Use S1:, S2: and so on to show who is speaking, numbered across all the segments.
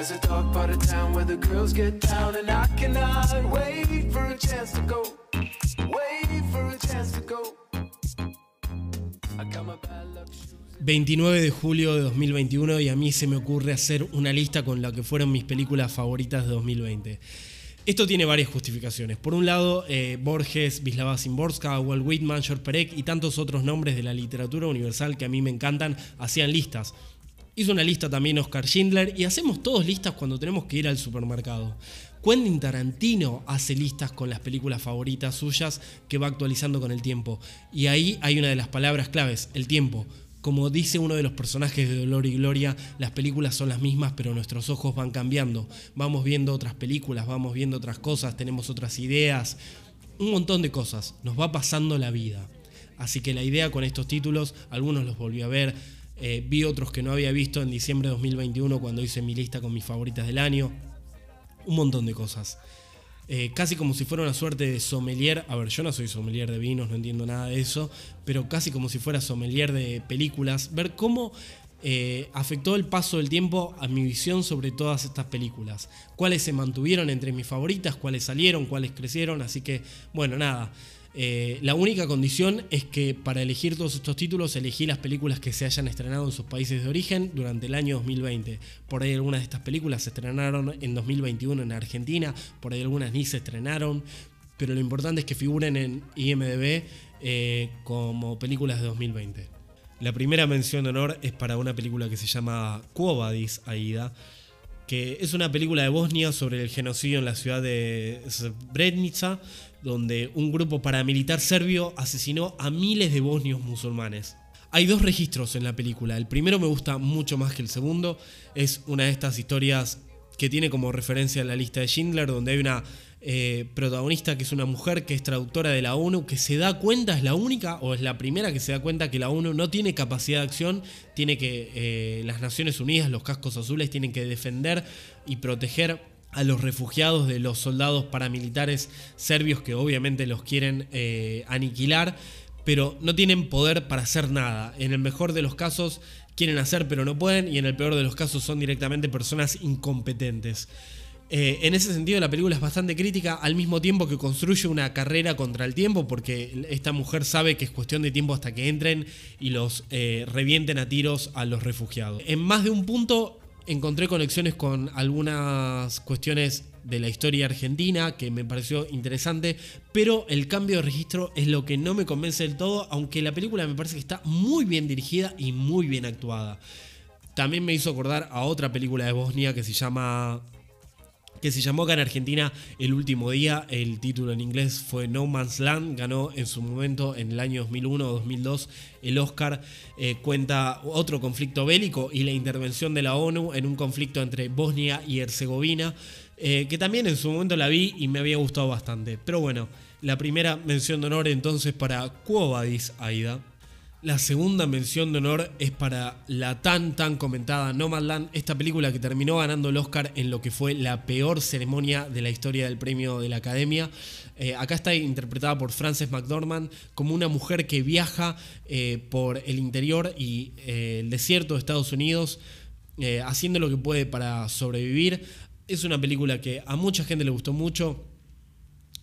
S1: There's a dark part of town where the girls get down, and I cannot wait for a chance to go. Wait for a chance to go. I got my bad luck shoes.
S2: 29 de julio de 2021 y a mí se me ocurre hacer una lista con la que fueron mis películas favoritas de 2020. Esto tiene varias justificaciones. Por un lado, eh, Borges, Wisława Szymborska, Walt Whitman, George Perec y tantos otros nombres de la literatura universal que a mí me encantan hacían listas. Hizo una lista también Oscar Schindler y hacemos todos listas cuando tenemos que ir al supermercado. Quentin Tarantino hace listas con las películas favoritas suyas que va actualizando con el tiempo. Y ahí hay una de las palabras claves, el tiempo. Como dice uno de los personajes de Dolor y Gloria, las películas son las mismas, pero nuestros ojos van cambiando. Vamos viendo otras películas, vamos viendo otras cosas, tenemos otras ideas, un montón de cosas. Nos va pasando la vida. Así que la idea con estos títulos, algunos los volví a ver, eh, vi otros que no había visto en diciembre de 2021 cuando hice mi lista con mis favoritas del año. Un montón de cosas. Eh, casi como si fuera una suerte de sommelier. A ver, yo no soy sommelier de vinos, no entiendo nada de eso, pero casi como si fuera sommelier de películas. Ver cómo eh, afectó el paso del tiempo a mi visión sobre todas estas películas. Cuáles se mantuvieron entre mis favoritas, cuáles salieron, cuáles crecieron. Así que, bueno, nada. Eh, la única condición es que para elegir todos estos títulos elegí las películas que se hayan estrenado en sus países de origen durante el año 2020. Por ahí algunas de estas películas se estrenaron en 2021 en Argentina, por ahí algunas ni se estrenaron, pero lo importante es que figuren en IMDB eh, como películas de 2020. La primera mención de honor es para una película que se llama Quo Aida, que es una película de Bosnia sobre el genocidio en la ciudad de Srebrenica donde un grupo paramilitar serbio asesinó a miles de bosnios musulmanes. Hay dos registros en la película. El primero me gusta mucho más que el segundo. Es una de estas historias que tiene como referencia la lista de Schindler, donde hay una eh, protagonista que es una mujer que es traductora de la ONU, que se da cuenta, es la única o es la primera que se da cuenta que la ONU no tiene capacidad de acción, tiene que eh, las Naciones Unidas, los cascos azules, tienen que defender y proteger a los refugiados de los soldados paramilitares serbios que obviamente los quieren eh, aniquilar, pero no tienen poder para hacer nada. En el mejor de los casos quieren hacer pero no pueden y en el peor de los casos son directamente personas incompetentes. Eh, en ese sentido la película es bastante crítica al mismo tiempo que construye una carrera contra el tiempo porque esta mujer sabe que es cuestión de tiempo hasta que entren y los eh, revienten a tiros a los refugiados. En más de un punto encontré conexiones con algunas cuestiones de la historia argentina que me pareció interesante, pero el cambio de registro es lo que no me convence del todo, aunque la película me parece que está muy bien dirigida y muy bien actuada. También me hizo acordar a otra película de Bosnia que se llama que se llamó acá en Argentina El último día. El título en inglés fue No Man's Land. Ganó en su momento, en el año 2001 o 2002, el Oscar. Eh, cuenta otro conflicto bélico y la intervención de la ONU en un conflicto entre Bosnia y Herzegovina. Eh, que también en su momento la vi y me había gustado bastante. Pero bueno, la primera mención de honor entonces para Quo Aida. La segunda mención de honor es para la tan tan comentada Nomadland, esta película que terminó ganando el Oscar en lo que fue la peor ceremonia de la historia del premio de la Academia. Eh, acá está interpretada por Frances McDormand como una mujer que viaja eh, por el interior y eh, el desierto de Estados Unidos haciendo lo que puede para sobrevivir. Es una película que a mucha gente le gustó mucho.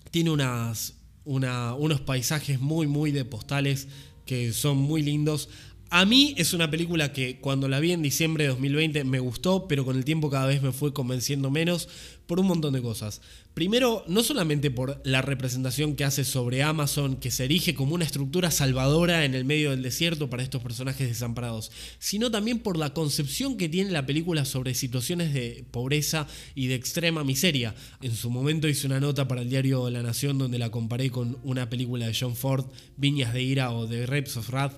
S2: Tiene unas, unos paisajes muy muy de postales que son muy lindos. A mí es una película que cuando la vi en diciembre de 2020 me gustó, pero con el tiempo cada vez me fue convenciendo menos por un montón de cosas. Primero, no solamente por la representación que hace sobre Amazon, que se erige como una estructura salvadora en el medio del desierto para estos personajes desamparados, sino también por la concepción que tiene la película sobre situaciones de pobreza y de extrema miseria. En su momento hice una nota para el diario La Nación donde la comparé con una película de John Ford, Viñas de Ira o The Rapes of Wrath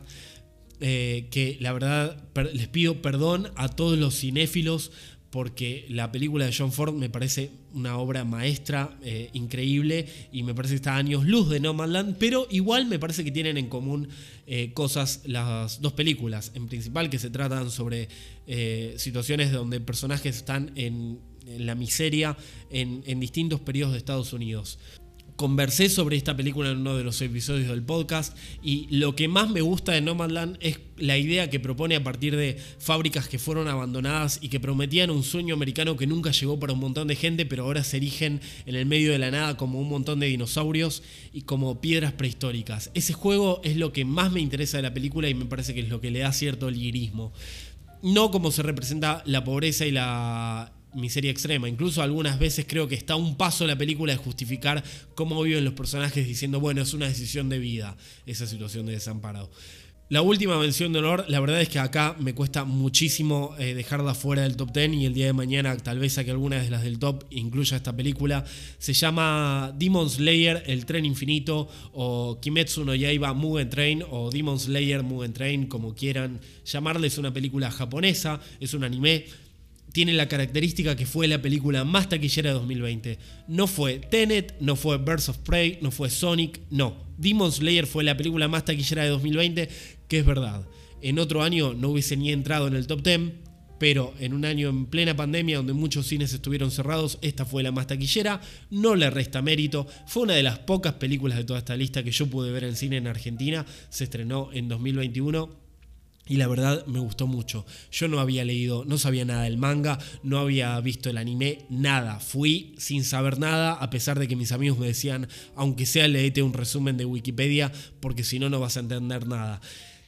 S2: eh, que la verdad les pido perdón a todos los cinéfilos porque la película de John Ford me parece una obra maestra eh, increíble y me parece que está a años luz de No Man Land, pero igual me parece que tienen en común eh, cosas las dos películas, en principal que se tratan sobre situaciones donde personajes están en, la miseria en, en distintos periodos de Estados Unidos. Conversé sobre esta película en uno de los episodios del podcast y lo que más me gusta de Nomadland es la idea que propone a partir de fábricas que fueron abandonadas y que prometían un sueño americano que nunca llegó para un montón de gente, pero ahora se erigen en el medio de la nada como un montón de dinosaurios y como piedras prehistóricas. Ese juego es lo que más me interesa de la película y me parece que es lo que le da cierto lirismo. No como se representa la pobreza y la, miseria extrema. Incluso algunas veces creo que está un paso la película de justificar cómo viven los personajes diciendo, bueno, es una decisión de vida esa situación de desamparado. La última mención de honor, la verdad es que acá me cuesta muchísimo eh, dejarla fuera del top 10 y el día de mañana tal vez saque alguna de las del top incluya esta película. Se llama Demon Slayer, El Tren Infinito o Kimetsu no Yaiba Mugen Train o Demon Slayer Mugen Train, como quieran llamarle. Es una película japonesa, es un anime tiene la característica que fue la película más taquillera de 2020. No fue Tenet, no fue Birds of Prey, no fue Sonic, no. Demon Slayer fue la película más taquillera de 2020, que es verdad. En otro año no hubiese ni entrado en el top 10, pero en un año en plena pandemia donde muchos cines estuvieron cerrados, esta fue la más taquillera, no le resta mérito, fue una de las pocas películas de toda esta lista que yo pude ver en cine en Argentina, se estrenó en 2021 y la verdad me gustó mucho. Yo no había leído, no sabía nada del manga, no había visto el anime, nada. Fui sin saber nada, a pesar de que mis amigos me decían, aunque sea leete un resumen de Wikipedia, porque si no, no vas a entender nada.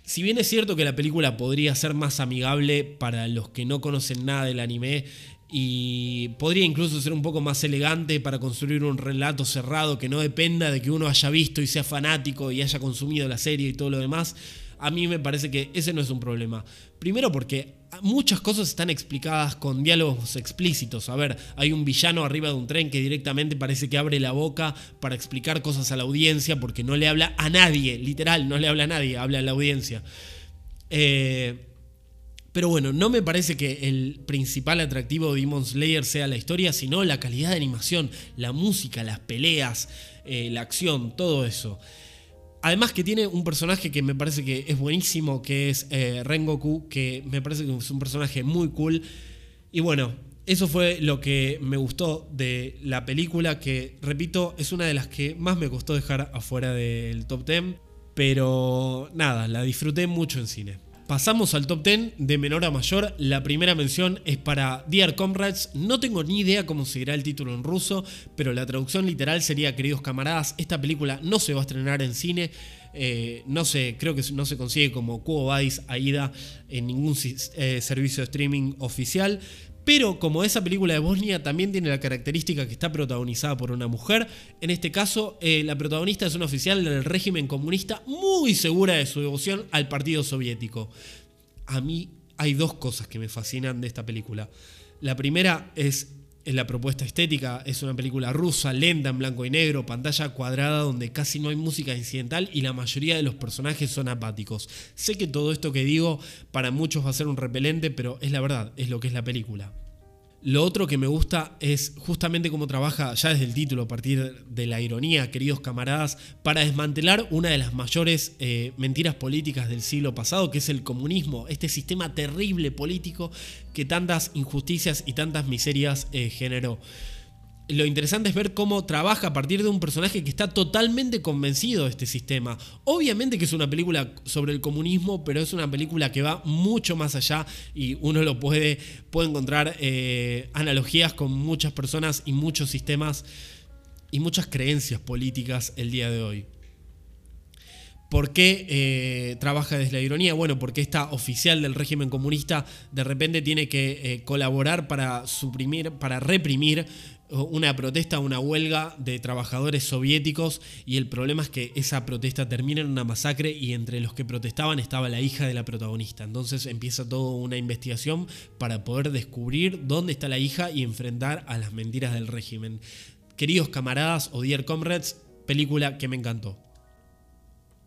S2: Si bien es cierto que la película podría ser más amigable para los que no conocen nada del anime, y podría incluso ser un poco más elegante para construir un relato cerrado que no dependa de que uno haya visto y sea fanático y haya consumido la serie y todo lo demás, a mí me parece que ese no es un problema. Primero porque muchas cosas están explicadas con diálogos explícitos. A ver, hay un villano arriba de un tren que directamente parece que abre la boca para explicar cosas a la audiencia porque no le habla a nadie, literal, no le habla a nadie, habla a la audiencia. Eh, pero bueno, no me parece que el principal atractivo de Demon Slayer sea la historia, sino la calidad de animación, la música, las peleas, eh, la acción, todo eso. Además que tiene un personaje que me parece que es buenísimo, que es eh, Rengoku, que me parece que es un personaje muy cool. Y bueno, eso fue lo que me gustó de la película, que repito, es una de las que más me costó dejar afuera del top 10. Pero nada, la disfruté mucho en cine. Pasamos al top 10 de menor a mayor. La primera mención es para Dear Comrades. No tengo ni idea cómo seguirá el título en ruso, pero la traducción literal sería Queridos camaradas. Esta película no se va a estrenar en cine. Eh, no sé, creo que no se consigue como Cubo Badis Aida en ningún eh, servicio de streaming oficial. Pero como esa película de Bosnia también tiene la característica que está protagonizada por una mujer, en este caso eh, la protagonista es una oficial del régimen comunista muy segura de su devoción al partido soviético. A mí hay dos cosas que me fascinan de esta película. La primera es en la propuesta estética. Es una película rusa, lenta, en blanco y negro, pantalla cuadrada donde casi no hay música incidental y la mayoría de los personajes son apáticos. Sé que todo esto que digo para muchos va a ser un repelente, pero es la verdad, es lo que es la película. Lo otro que me gusta es justamente cómo trabaja ya desde el título, a partir de la ironía, queridos camaradas, para desmantelar una de las mayores eh, mentiras políticas del siglo pasado, que es el comunismo, este sistema terrible político que tantas injusticias y tantas miserias eh, generó lo interesante es ver cómo trabaja a partir de un personaje que está totalmente convencido de este sistema. Obviamente que es una película sobre el comunismo, pero es una película que va mucho más allá y uno lo puede, puede encontrar eh, analogías con muchas personas y muchos sistemas y muchas creencias políticas el día de hoy. ¿Por qué eh, trabaja desde la ironía? Bueno, porque esta oficial del régimen comunista de repente tiene que eh, colaborar para suprimir, para reprimir una protesta, una huelga de trabajadores soviéticos y el problema es que esa protesta termina en una masacre y entre los que protestaban estaba la hija de la protagonista. Entonces empieza toda una investigación para poder descubrir dónde está la hija y enfrentar a las mentiras del régimen. Queridos camaradas o dear comrades, película que me encantó.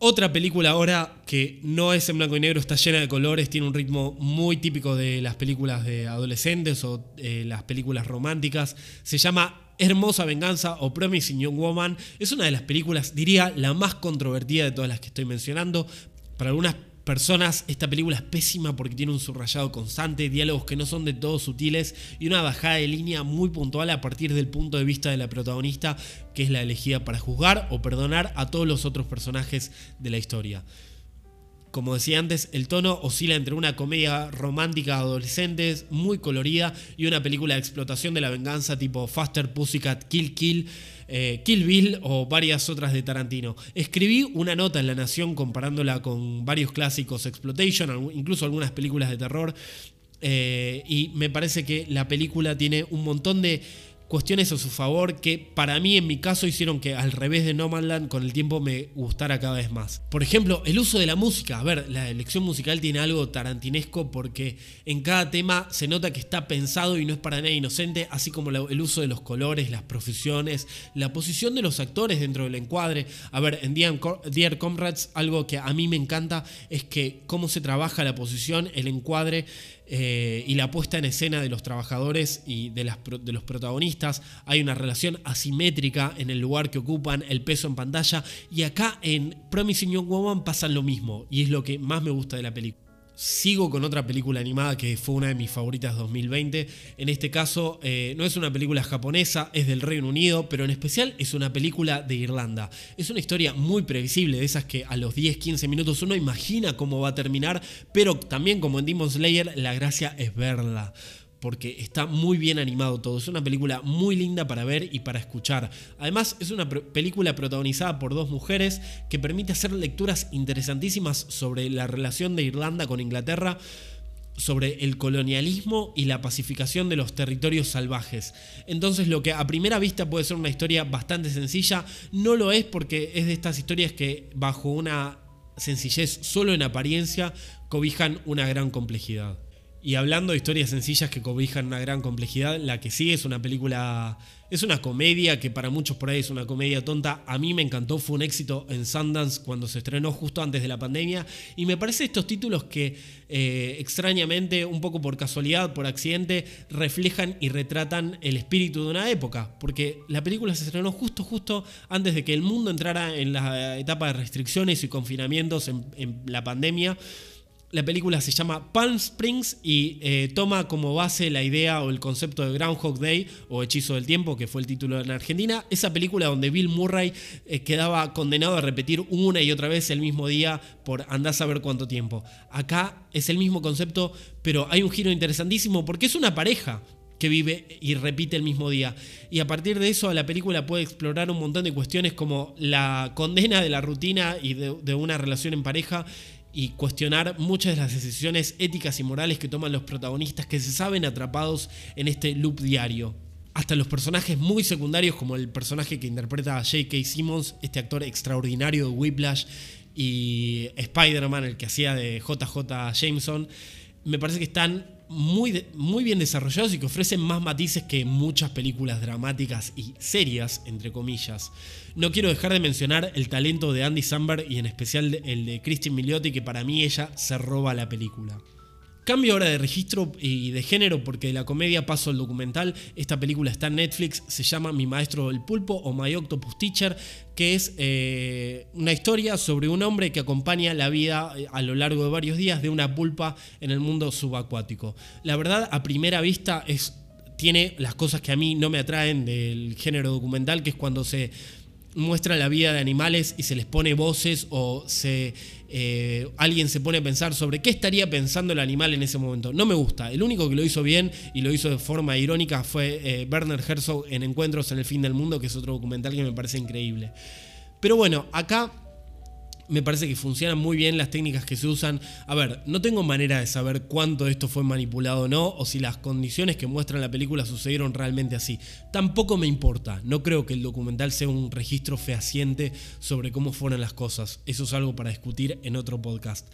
S2: Otra película ahora que no es en blanco y negro, está llena de colores, tiene un ritmo muy típico de las películas de adolescentes o eh, las películas románticas. Se llama Hermosa Venganza o Promising Young Woman. Es una de las películas, diría, la más controvertida de todas las que estoy mencionando. Para algunas personas, esta película es pésima porque tiene un subrayado constante, diálogos que no son de todo sutiles y una bajada de línea muy puntual a partir del punto de vista de la protagonista, que es la elegida para juzgar o perdonar a todos los otros personajes de la historia. Como decía antes, el tono oscila entre una comedia romántica de adolescentes muy colorida y una película de explotación de la venganza tipo Faster Pussycat Kill Kill, eh, Kill Bill o varias otras de Tarantino. Escribí una nota en La Nación comparándola con varios clásicos Exploitation, incluso algunas películas de terror, eh, y me parece que la película tiene un montón de cuestiones a su favor que para mí en mi caso hicieron que al revés de Nomadland con el tiempo me gustara cada vez más. Por ejemplo, el uso de la música. A ver, la elección musical tiene algo tarantinesco porque en cada tema se nota que está pensado y no es para nada inocente, así como el uso de los colores, las profesiones, la posición de los actores dentro del encuadre. A ver, en Dear Comrades algo que a mí me encanta es que cómo se trabaja la posición, el encuadre eh, y la puesta en escena de los trabajadores y de, los protagonistas. Hay una relación asimétrica en el lugar que ocupan, el peso en pantalla. Y acá en Promising Young Woman pasa lo mismo. Y es lo que más me gusta de la película. Sigo con otra película animada que fue una de mis favoritas 2020. En este caso, eh, no es una película japonesa, es del Reino Unido, pero en especial es una película de Irlanda. Es una historia muy previsible, de esas que a los 10-15 minutos uno imagina cómo va a terminar, pero también como en Demon Slayer, la gracia es verla porque está muy bien animado todo. Es una película muy linda para ver y para escuchar. Además, es una película protagonizada por dos mujeres que permite hacer lecturas interesantísimas sobre la relación de Irlanda con Inglaterra sobre el colonialismo y la pacificación de los territorios salvajes. Entonces lo que a primera vista puede ser una historia bastante sencilla, no lo es porque es de estas historias que bajo una sencillez solo en apariencia cobijan una gran complejidad. Y hablando de historias sencillas que cobijan una gran complejidad, la que sigue es una película, es una comedia que para muchos por ahí es una comedia tonta. A mí me encantó, fue un éxito en Sundance cuando se estrenó justo antes de la pandemia. Y me parece estos títulos que eh, extrañamente, un poco por casualidad, por accidente, reflejan y retratan el espíritu de una época. Porque la película se estrenó justo, justo antes de que el mundo entrara en la etapa de restricciones y confinamientos en, en la pandemia. La película se llama Palm Springs y eh, toma como base la idea o el concepto de Groundhog Day o Hechizo del Tiempo, que fue el título en Argentina. Esa película donde Bill Murray eh, quedaba condenado a repetir una y otra vez el mismo día por andar a saber cuánto tiempo. Acá es el mismo concepto, pero hay un giro interesantísimo porque es una pareja que vive y repite el mismo día. Y a partir de eso la película puede explorar un montón de cuestiones como la condena de la rutina y de una relación en pareja y cuestionar muchas de las decisiones éticas y morales que toman los protagonistas que se saben atrapados en este loop diario. Hasta los personajes muy secundarios como el personaje que interpreta a J.K. Simmons, este actor extraordinario de Whiplash, y Spider-Man, el que hacía de JJ Jameson, me parece que están muy, muy bien desarrollados y que ofrecen más matices que muchas películas dramáticas y serias, entre comillas. No quiero dejar de mencionar el talento de Andy Samberg y en especial el de Christine Milioti, que para mí ella se roba la película. Cambio ahora de registro y de género porque de la comedia paso al documental. Esta película está en Netflix, se llama Mi Maestro del Pulpo o My Octopus Teacher, que es eh, una historia sobre un hombre que acompaña la vida eh, a lo largo de varios días de una pulpa en el mundo subacuático. La verdad, a primera vista, es, tiene las cosas que a mí no me atraen del género documental, que es cuando se muestra la vida de animales y se les pone voces o se eh, alguien se pone a pensar sobre qué estaría pensando el animal en ese momento. No me gusta. El único que lo hizo bien y lo hizo de forma irónica fue eh, Werner Herzog en Encuentros en el Fin del Mundo, que es otro documental que me parece increíble. Pero bueno, acá me parece que funcionan muy bien las técnicas que se usan. A ver, no tengo manera de saber cuánto esto fue manipulado o no, o si las condiciones que muestra la película sucedieron realmente así. Tampoco me importa. No creo que el documental sea un registro fehaciente sobre cómo fueron las cosas. Eso es algo para discutir en otro podcast.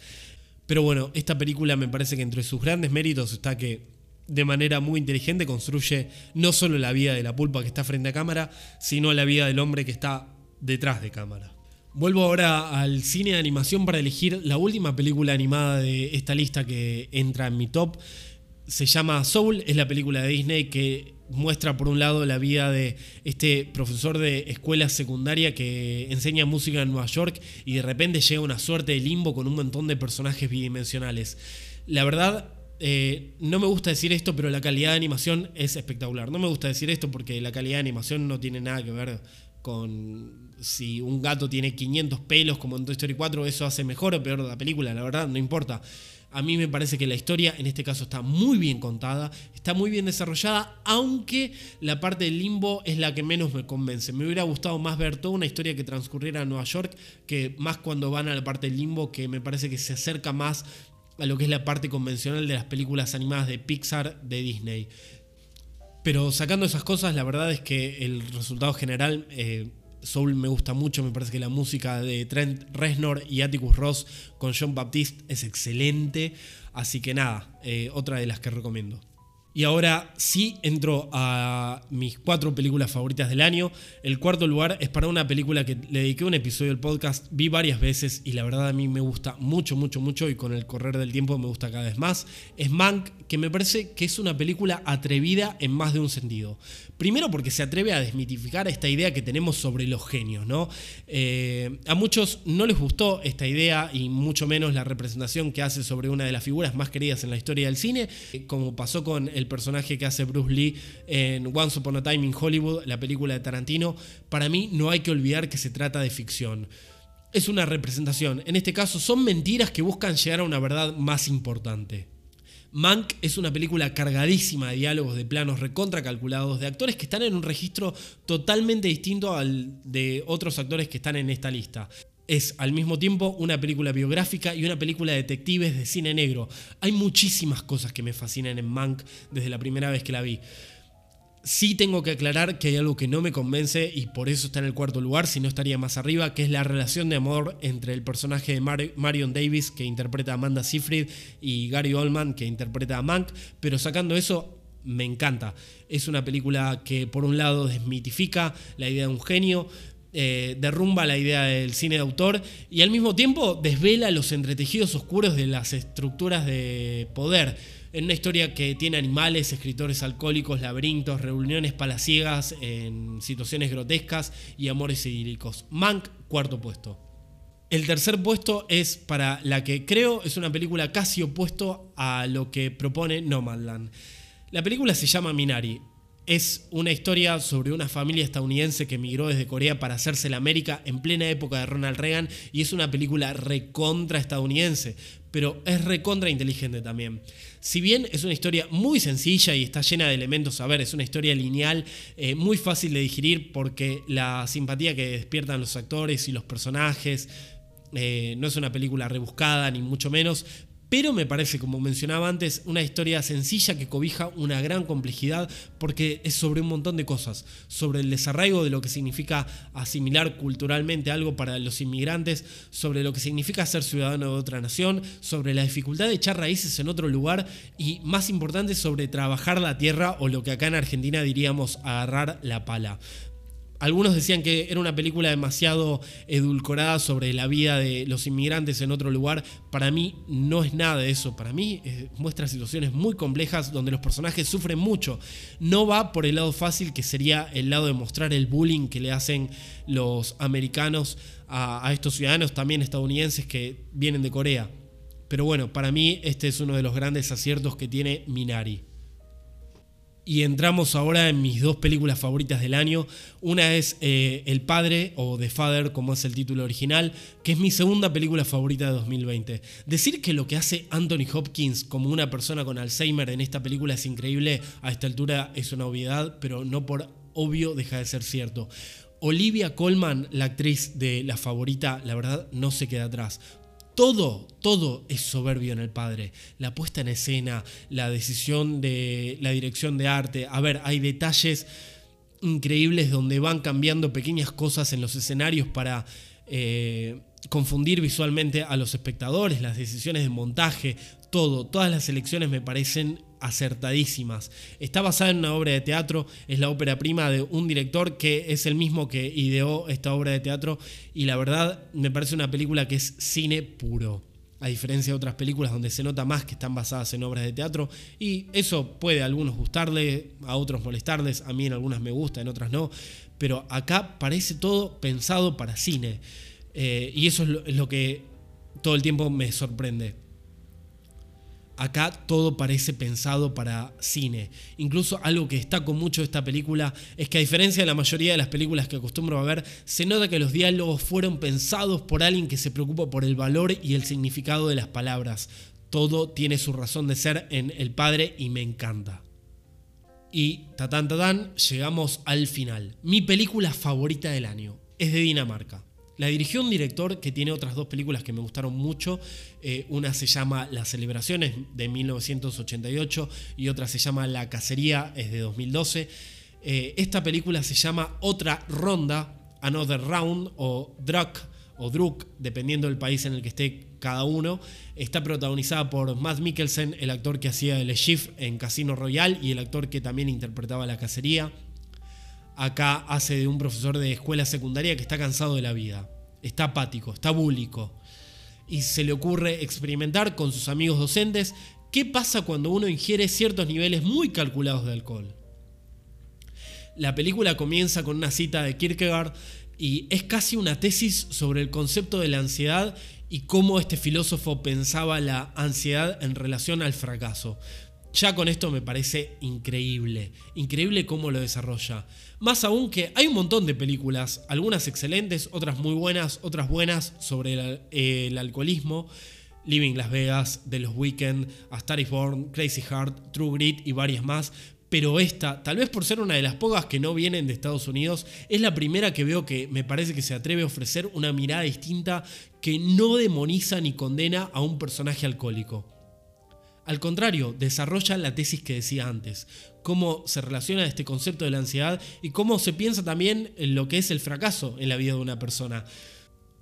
S2: Pero bueno, esta película me parece que entre sus grandes méritos está que de manera muy inteligente construye no solo la vida de la pulpa que está frente a cámara, sino la vida del hombre que está detrás de cámara. Vuelvo ahora al cine de animación para elegir la última película animada de esta lista que entra en mi top. Se llama Soul, es la película de Disney que muestra por un lado la vida de este profesor de escuela secundaria que enseña música en Nueva York y de repente llega una suerte de limbo con un montón de personajes bidimensionales. La verdad, eh, no me gusta decir esto, pero la calidad de animación es espectacular. No me gusta decir esto porque la calidad de animación no tiene nada que ver con si un gato tiene 500 pelos como en Toy Story 4, eso hace mejor o peor la película, la verdad, no importa. A mí me parece que la historia en este caso está muy bien contada, está muy bien desarrollada, aunque la parte del limbo es la que menos me convence. Me hubiera gustado más ver toda una historia que transcurriera en Nueva York, que más cuando van a la parte del limbo, que me parece que se acerca más a lo que es la parte convencional de las películas animadas de Pixar de Disney. Pero sacando esas cosas, la verdad es que el resultado general eh, Soul me gusta mucho, me parece que la música de Trent Reznor y Atticus Ross con John Baptiste es excelente, así que nada, eh, otra de las que recomiendo. Y ahora sí entro a mis cuatro películas favoritas del año. El cuarto lugar es para una película que le dediqué un episodio del podcast, vi varias veces y la verdad a mí me gusta mucho, mucho, mucho y con el correr del tiempo me gusta cada vez más. Es Mank, que me parece que es una película atrevida en más de un sentido. Primero porque se atreve a desmitificar esta idea que tenemos sobre los genios, ¿no? Eh, a muchos no les gustó esta idea y mucho menos la representación que hace sobre una de las figuras más queridas en la historia del cine, como pasó con el personaje que hace Bruce Lee en Once Upon a Time in Hollywood, la película de Tarantino, para mí no hay que olvidar que se trata de ficción. Es una representación. En este caso son mentiras que buscan llegar a una verdad más importante. Mank es una película cargadísima de diálogos, de planos recontra calculados, de actores que están en un registro totalmente distinto al de otros actores que están en esta lista es al mismo tiempo una película biográfica y una película de detectives de cine negro. Hay muchísimas cosas que me fascinan en Mank desde la primera vez que la vi. Sí tengo que aclarar que hay algo que no me convence y por eso está en el cuarto lugar, si no estaría más arriba, que es la relación de amor entre el personaje de Marion Davis, que interpreta a Amanda Seyfried, y Gary Oldman, que interpreta a Mank, pero sacando eso, me encanta. Es una película que por un lado desmitifica la idea de un genio, eh, derrumba la idea del cine de autor y al mismo tiempo desvela los entretejidos oscuros de las estructuras de poder. En una historia que tiene animales, escritores alcohólicos, laberintos, reuniones palaciegas en situaciones grotescas y amores idílicos. Mank, cuarto puesto. El tercer puesto es para la que creo es una película casi opuesto a lo que propone Nomadland. La película se llama Minari. Es una historia sobre una familia estadounidense que emigró desde Corea para hacerse la América en plena época de Ronald Reagan y es una película recontra estadounidense, pero es recontra inteligente también. Si bien es una historia muy sencilla y está llena de elementos, a ver, es una historia lineal, eh, muy fácil de digerir porque la simpatía que despiertan los actores y los personajes, eh, no es una película rebuscada, ni mucho menos, pero me parece, como mencionaba antes, una historia sencilla que cobija una gran complejidad porque es sobre un montón de cosas, sobre el desarraigo de lo que significa asimilar culturalmente algo para los inmigrantes, sobre lo que significa ser ciudadano de otra nación, sobre la dificultad de echar raíces en otro lugar y, más importante, sobre trabajar la tierra o lo que acá en Argentina diríamos agarrar la pala. Algunos decían que era una película demasiado edulcorada sobre la vida de los inmigrantes en otro lugar. Para mí no es nada de eso. Para mí eh, muestra situaciones muy complejas donde los personajes sufren mucho. No va por el lado fácil que sería el lado de mostrar el bullying que le hacen los americanos a, a estos ciudadanos también estadounidenses que vienen de Corea. Pero bueno, para mí este es uno de los grandes aciertos que tiene Minari. Y entramos ahora en mis dos películas favoritas del año. Una es eh, El Padre o The Father, como es el título original, que es mi segunda película favorita de 2020. Decir que lo que hace Anthony Hopkins como una persona con Alzheimer en esta película es increíble, a esta altura es una obviedad, pero no por obvio deja de ser cierto. Olivia Colman, la actriz de La Favorita, la verdad no se queda atrás. Todo, todo es soberbio en el padre. La puesta en escena, la decisión de la dirección de arte. A ver, hay detalles increíbles donde van cambiando pequeñas cosas en los escenarios para eh, confundir visualmente a los espectadores, las decisiones de montaje, todo. Todas las elecciones me parecen acertadísimas. Está basada en una obra de teatro, es la ópera prima de un director que es el mismo que ideó esta obra de teatro y la verdad me parece una película que es cine puro. a diferencia de otras películas donde se nota más que están basadas en obras de teatro. Y eso puede a algunos gustarle, a otros molestarles, a mí en algunas me gusta, en otras no. Pero acá parece todo pensado para cine. Eh, y eso es lo que todo el tiempo me sorprende. Acá todo parece pensado para cine. Incluso algo que destaco mucho de esta película es que a diferencia de la mayoría de las películas que acostumbro a ver, se nota que los diálogos fueron pensados por alguien que se preocupa por el valor y el significado de las palabras. Todo tiene su razón de ser en El Padre y me encanta. Y tatán tatán, llegamos al final. Mi película favorita del año es de Dinamarca. La dirigió un director que tiene otras dos películas que me gustaron mucho. Eh, una se llama Las Celebraciones de 1988 y otra se llama La Cacería, es de 2012. Eh, esta película se llama Otra Ronda, Another Round o Druck o Druk, dependiendo del país en el que esté cada uno. Está protagonizada por Matt Mikkelsen, el actor que hacía el Chief en Casino Royale y el actor que también interpretaba La Cacería acá hace de un profesor de escuela secundaria que está cansado de la vida, está apático, está búlico. Y se le ocurre experimentar con sus amigos docentes qué pasa cuando uno ingiere ciertos niveles muy calculados de alcohol. La película comienza con una cita de Kierkegaard y es casi una tesis sobre el concepto de la ansiedad y cómo este filósofo pensaba la ansiedad en relación al fracaso. Ya con esto me parece increíble, increíble cómo lo desarrolla. Más aún que hay un montón de películas, algunas excelentes, otras muy buenas, otras buenas sobre el, alcoholismo. Living Las Vegas, The Los Weekend, A Star is Born, Crazy Heart, True Grit y varias más. Pero esta, tal vez por ser una de las pocas que no vienen de Estados Unidos, es la primera que veo que me parece que se atreve a ofrecer una mirada distinta que no demoniza ni condena a un personaje alcohólico. Al contrario, desarrolla la tesis que decía antes, cómo se relaciona este concepto de la ansiedad y cómo se piensa también en lo que es el fracaso en la vida de una persona.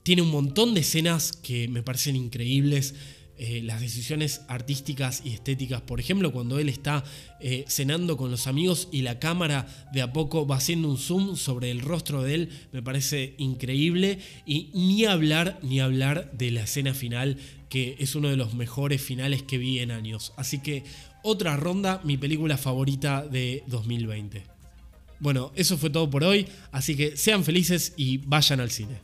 S2: Tiene un montón de escenas que me parecen increíbles. Eh, las decisiones artísticas y estéticas. Por ejemplo, cuando él está eh, cenando con los amigos y la cámara de a poco va haciendo un zoom sobre el rostro de él, me parece increíble. Y ni hablar, ni hablar de la escena final, que es uno de los mejores finales que vi en años. Así que otra ronda, mi película favorita de 2020. Bueno, eso fue todo por hoy, así que sean felices y vayan al cine.